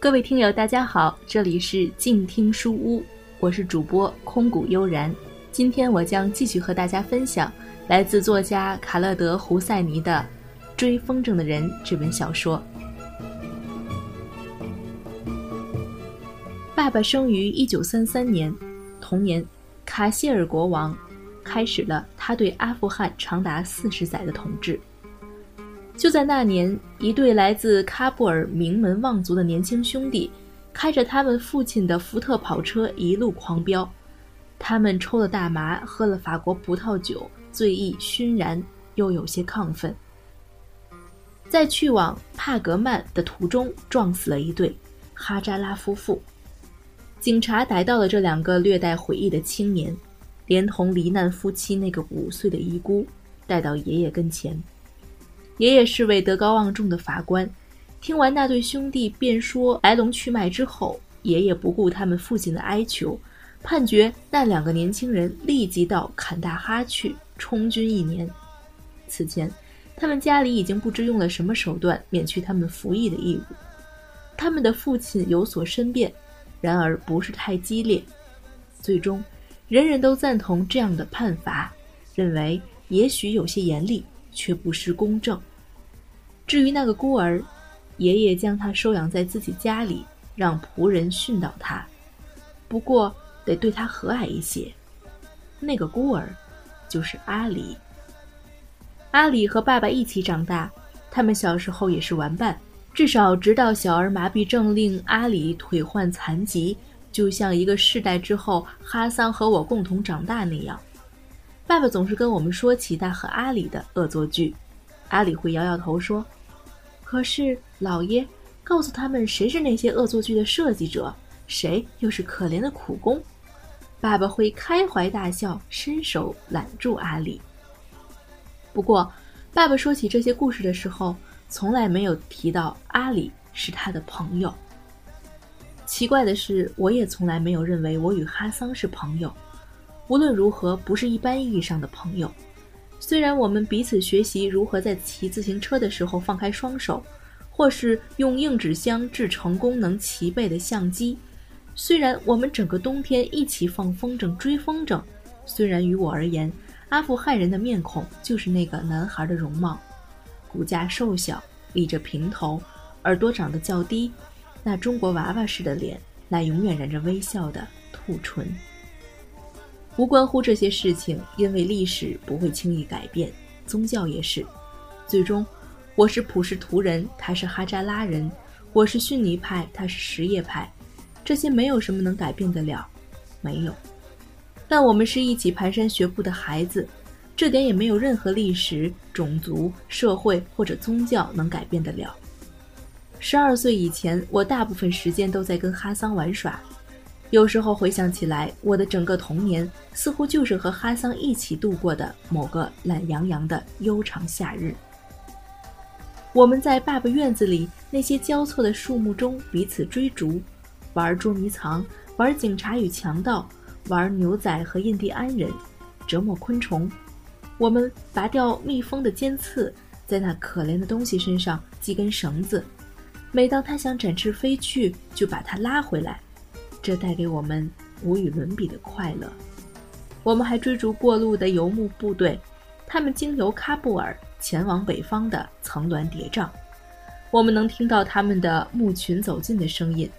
各位听友，大家好，这里是静听书屋，我是主播空谷悠然。今天我将继续和大家分享来自作家卡勒德·胡塞尼的《追风筝的人》这本小说。爸爸生于一九三三年，同年，卡希尔国王开始了他对阿富汗长达四十载的统治。就在那年，一对来自喀布尔名门望族的年轻兄弟，开着他们父亲的福特跑车一路狂飙。他们抽了大麻，喝了法国葡萄酒，醉意熏然，又有些亢奋。在去往帕格曼的途中，撞死了一对哈扎拉夫妇。警察逮到了这两个略带悔意的青年，连同罹难夫妻那个五岁的遗孤，带到爷爷跟前。爷爷是位德高望重的法官，听完那对兄弟辩说来龙去脉之后，爷爷不顾他们父亲的哀求，判决那两个年轻人立即到坎大哈去充军一年。此前，他们家里已经不知用了什么手段免去他们服役的义务。他们的父亲有所申辩，然而不是太激烈。最终，人人都赞同这样的判罚，认为也许有些严厉，却不失公正。至于那个孤儿，爷爷将他收养在自己家里，让仆人训导他，不过得对他和蔼一些。那个孤儿，就是阿里。阿里和爸爸一起长大，他们小时候也是玩伴，至少直到小儿麻痹症令阿里腿患残疾，就像一个世代之后哈桑和我共同长大那样。爸爸总是跟我们说起他和阿里的恶作剧，阿里会摇摇头说。可是，老爷告诉他们谁是那些恶作剧的设计者，谁又是可怜的苦工。爸爸会开怀大笑，伸手揽住阿里。不过，爸爸说起这些故事的时候，从来没有提到阿里是他的朋友。奇怪的是，我也从来没有认为我与哈桑是朋友。无论如何，不是一般意义上的朋友。虽然我们彼此学习如何在骑自行车的时候放开双手，或是用硬纸箱制成功能齐备的相机，虽然我们整个冬天一起放风筝追风筝，虽然于我而言，阿富汗人的面孔就是那个男孩的容貌，骨架瘦小，立着平头，耳朵长得较低，那中国娃娃似的脸，那永远染着微笑的兔唇。无关乎这些事情，因为历史不会轻易改变，宗教也是。最终，我是普什图人，他是哈扎拉人；我是逊尼派，他是什叶派。这些没有什么能改变得了，没有。但我们是一起蹒跚学步的孩子，这点也没有任何历史、种族、社会或者宗教能改变得了。十二岁以前，我大部分时间都在跟哈桑玩耍。有时候回想起来，我的整个童年似乎就是和哈桑一起度过的某个懒洋洋的悠长夏日。我们在爸爸院子里那些交错的树木中彼此追逐，玩捉迷藏，玩警察与强盗，玩牛仔和印第安人，折磨昆虫。我们拔掉蜜蜂的尖刺，在那可怜的东西身上系根绳子，每当它想展翅飞去，就把它拉回来。这带给我们无与伦比的快乐。我们还追逐过路的游牧部队，他们经由喀布尔前往北方的层峦叠嶂。我们能听到他们的牧群走近的声音，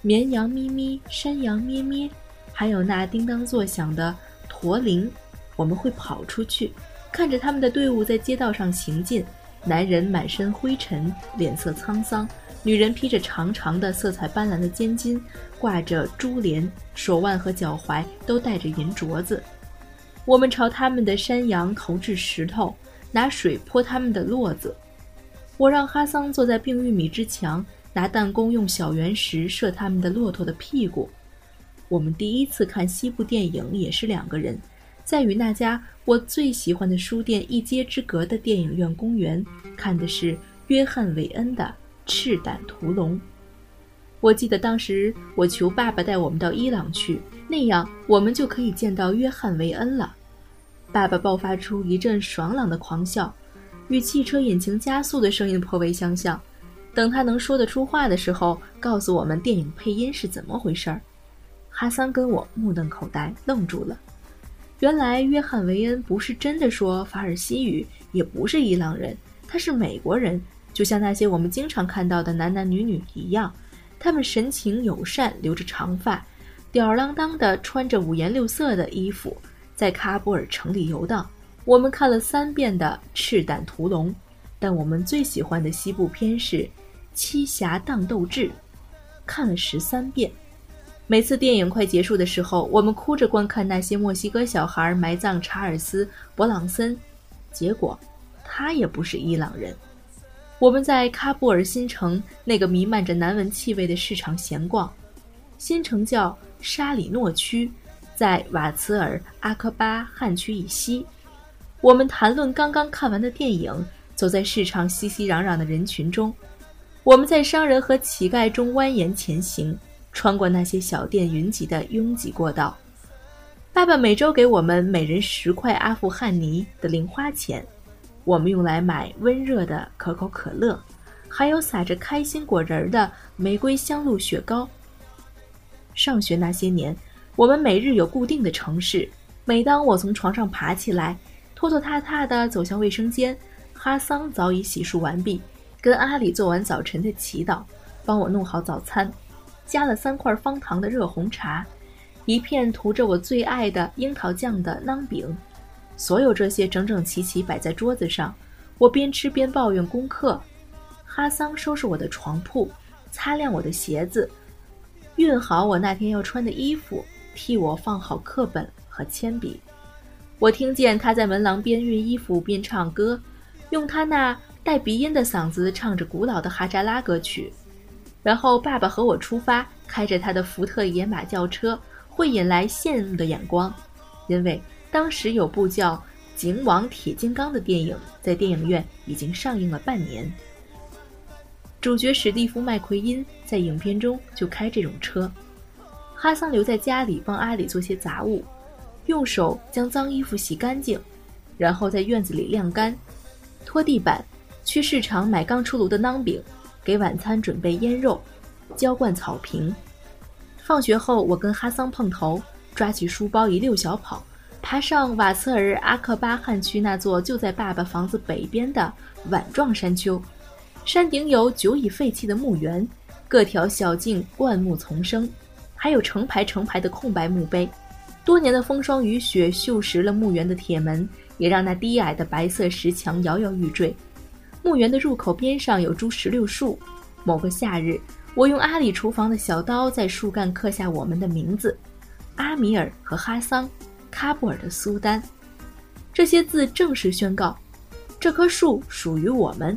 绵羊咪咪，山羊咩咩，还有那叮当作响的驼铃。我们会跑出去，看着他们的队伍在街道上行进，男人满身灰尘，脸色沧桑。女人披着长长的、色彩斑斓的肩巾，挂着珠帘，手腕和脚踝都戴着银镯子。我们朝他们的山羊投掷石头，拿水泼他们的骆子。我让哈桑坐在病玉米之墙，拿弹弓用小圆石射他们的骆驼的屁股。我们第一次看西部电影也是两个人，在与那家我最喜欢的书店一街之隔的电影院公园看的是约翰·韦恩的。赤胆屠龙。我记得当时我求爸爸带我们到伊朗去，那样我们就可以见到约翰·维恩了。爸爸爆发出一阵爽朗的狂笑，与汽车引擎加速的声音颇为相像。等他能说得出话的时候，告诉我们电影配音是怎么回事儿。哈桑跟我目瞪口呆，愣住了。原来约翰·维恩不是真的说法尔西语，也不是伊朗人，他是美国人，就像那些我们经常看到的男男女女一样。他们神情友善，留着长发，吊儿郎当的穿着五颜六色的衣服，在喀布尔城里游荡。我们看了三遍的《赤胆屠龙》，但我们最喜欢的西部片是《七侠荡斗志》，看了十三遍。每次电影快结束的时候，我们哭着观看那些墨西哥小孩埋葬查尔斯·勃朗森，结果，他也不是伊朗人。我们在喀布尔新城那个弥漫着难闻气味的市场闲逛，新城叫沙里诺区，在瓦茨尔阿克巴汗区以西。我们谈论刚刚看完的电影，走在市场熙熙攘攘的人群中。我们在商人和乞丐中蜿蜒前行，穿过那些小店云集的拥挤过道。爸爸每周给我们每人十块阿富汗尼的零花钱。我们用来买温热的可口可乐，还有撒着开心果仁儿的玫瑰香露雪糕。上学那些年，我们每日有固定的城市。每当我从床上爬起来，拖拖沓沓地走向卫生间，哈桑早已洗漱完毕，跟阿里做完早晨的祈祷，帮我弄好早餐，加了三块方糖的热红茶，一片涂着我最爱的樱桃酱的馕饼。所有这些整整齐齐摆在桌子上，我边吃边抱怨功课。哈桑收拾我的床铺，擦亮我的鞋子，熨好我那天要穿的衣服，替我放好课本和铅笔。我听见他在门廊边熨衣服边唱歌，用他那带鼻音的嗓子唱着古老的哈扎拉歌曲。然后爸爸和我出发，开着他的福特野马轿车，会引来羡慕的眼光，因为。当时有部叫《警网铁金刚》的电影在电影院已经上映了半年。主角史蒂夫·麦奎因在影片中就开这种车。哈桑留在家里帮阿里做些杂物，用手将脏衣服洗干净，然后在院子里晾干，拖地板，去市场买刚出炉的馕饼，给晚餐准备腌肉，浇灌草坪。放学后，我跟哈桑碰头，抓起书包一溜小跑。爬上瓦茨尔阿克巴汗区那座就在爸爸房子北边的碗状山丘，山顶有久已废弃的墓园，各条小径灌木丛生，还有成排成排的空白墓碑。多年的风霜雨雪锈蚀了墓园的铁门，也让那低矮的白色石墙摇摇欲坠。墓园的入口边上有株石榴树。某个夏日，我用阿里厨房的小刀在树干刻下我们的名字：阿米尔和哈桑。喀布尔的苏丹，这些字正式宣告，这棵树属于我们。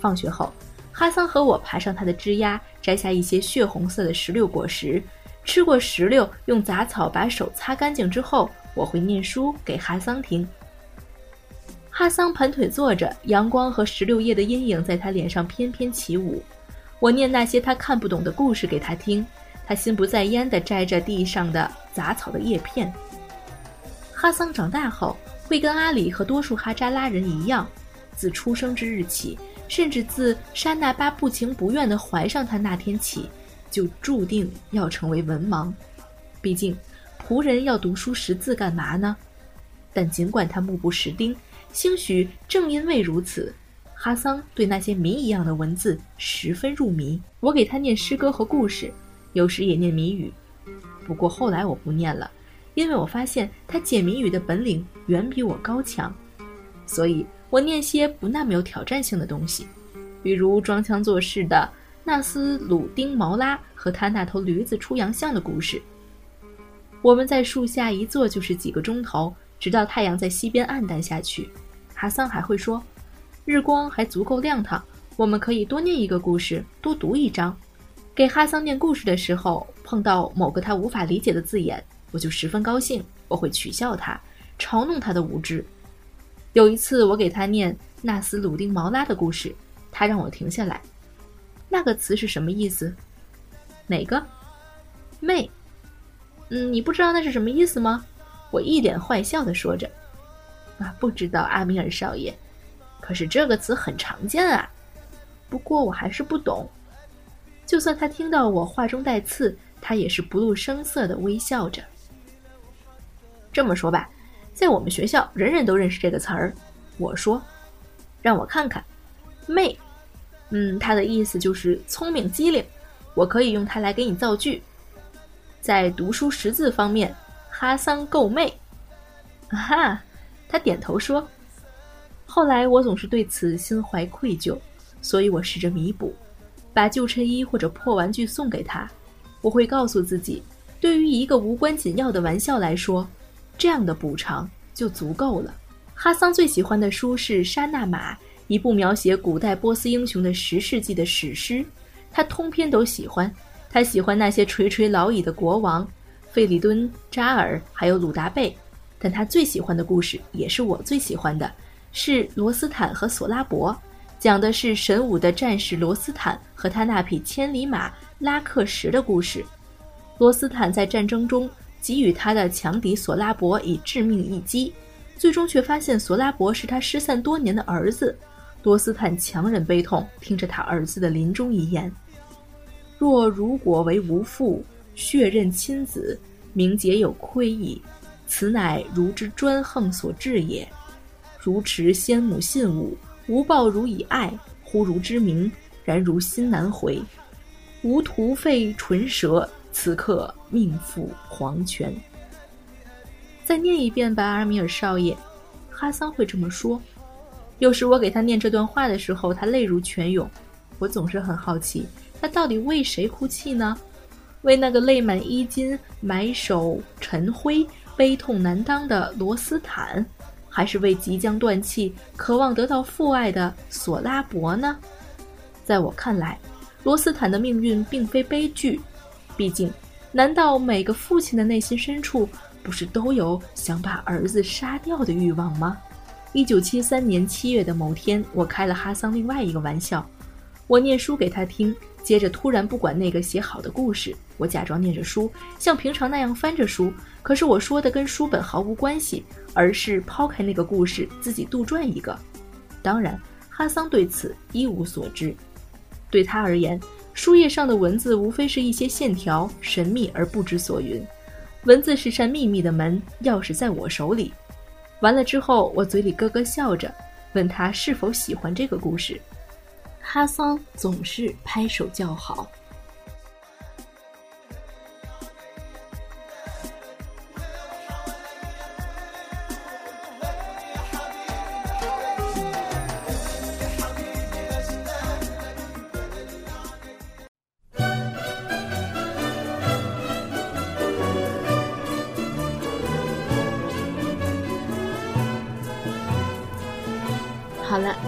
放学后，哈桑和我爬上它的枝桠，摘下一些血红色的石榴果实。吃过石榴，用杂草把手擦干净之后，我会念书给哈桑听。哈桑盘腿坐着，阳光和石榴叶的阴影在他脸上翩翩起舞。我念那些他看不懂的故事给他听，他心不在焉地摘着地上的杂草的叶片。哈桑长大后会跟阿里和多数哈扎拉人一样，自出生之日起，甚至自沙那巴不情不愿地怀上他那天起，就注定要成为文盲。毕竟，仆人要读书识字干嘛呢？但尽管他目不识丁，兴许正因为如此，哈桑对那些谜一样的文字十分入迷。我给他念诗歌和故事，有时也念谜语。不过后来我不念了。因为我发现他解谜语的本领远比我高强，所以我念些不那么有挑战性的东西，比如装腔作势的纳斯鲁丁·毛拉和他那头驴子出洋相的故事。我们在树下一坐就是几个钟头，直到太阳在西边暗淡下去。哈桑还会说，日光还足够亮堂，我们可以多念一个故事，多读一章。给哈桑念故事的时候，碰到某个他无法理解的字眼。我就十分高兴，我会取笑他，嘲弄他的无知。有一次，我给他念纳斯鲁丁·毛拉的故事，他让我停下来。那个词是什么意思？哪个？妹？嗯，你不知道那是什么意思吗？我一脸坏笑的说着。啊，不知道，阿米尔少爷。可是这个词很常见啊。不过我还是不懂。就算他听到我话中带刺，他也是不露声色的微笑着。这么说吧，在我们学校，人人都认识这个词儿。我说，让我看看，妹，嗯，它的意思就是聪明机灵。我可以用它来给你造句。在读书识字方面，哈桑够妹。哈，他点头说。后来我总是对此心怀愧疚，所以我试着弥补，把旧衬衣或者破玩具送给他。我会告诉自己，对于一个无关紧要的玩笑来说，这样的补偿就足够了。哈桑最喜欢的书是《沙纳马》，一部描写古代波斯英雄的十世纪的史诗。他通篇都喜欢。他喜欢那些垂垂老矣的国王，费里敦、扎尔，还有鲁达贝。但他最喜欢的故事，也是我最喜欢的，是罗斯坦和索拉伯，讲的是神武的战士罗斯坦和他那匹千里马拉克什的故事。罗斯坦在战争中给予他的强敌索拉伯以致命一击。最终却发现索拉伯是他失散多年的儿子，多斯坦强忍悲痛，听着他儿子的临终遗言：“若如果为无父，血刃亲子，名节有亏矣。此乃如之专横所致也。如持先母信物，无报如以爱，忽如之名，然如心难回。无徒费唇舌，此刻命赴黄泉。”再念一遍吧，阿米尔少爷。哈桑会这么说。有时我给他念这段话的时候，他泪如泉涌。我总是很好奇，他到底为谁哭泣呢？为那个泪满衣襟、埋首尘灰、悲痛难当的罗斯坦，还是为即将断气、渴望得到父爱的索拉伯呢？在我看来，罗斯坦的命运并非悲剧。毕竟，难道每个父亲的内心深处？不是都有想把儿子杀掉的欲望吗？一九七三年七月的某天，我开了哈桑另外一个玩笑，我念书给他听，接着突然不管那个写好的故事，我假装念着书，像平常那样翻着书，可是我说的跟书本毫无关系，而是抛开那个故事，自己杜撰一个。当然，哈桑对此一无所知，对他而言，书页上的文字无非是一些线条，神秘而不知所云。文字是扇秘密的门，钥匙在我手里。完了之后，我嘴里咯咯笑着，问他是否喜欢这个故事。哈桑总是拍手叫好。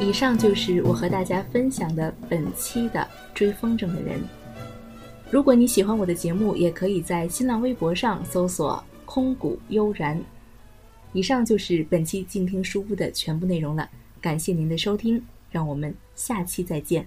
以上就是我和大家分享的本期的追风筝的人。如果你喜欢我的节目，也可以在新浪微博上搜索“空谷悠然”。以上就是本期静听书屋的全部内容了，感谢您的收听，让我们下期再见。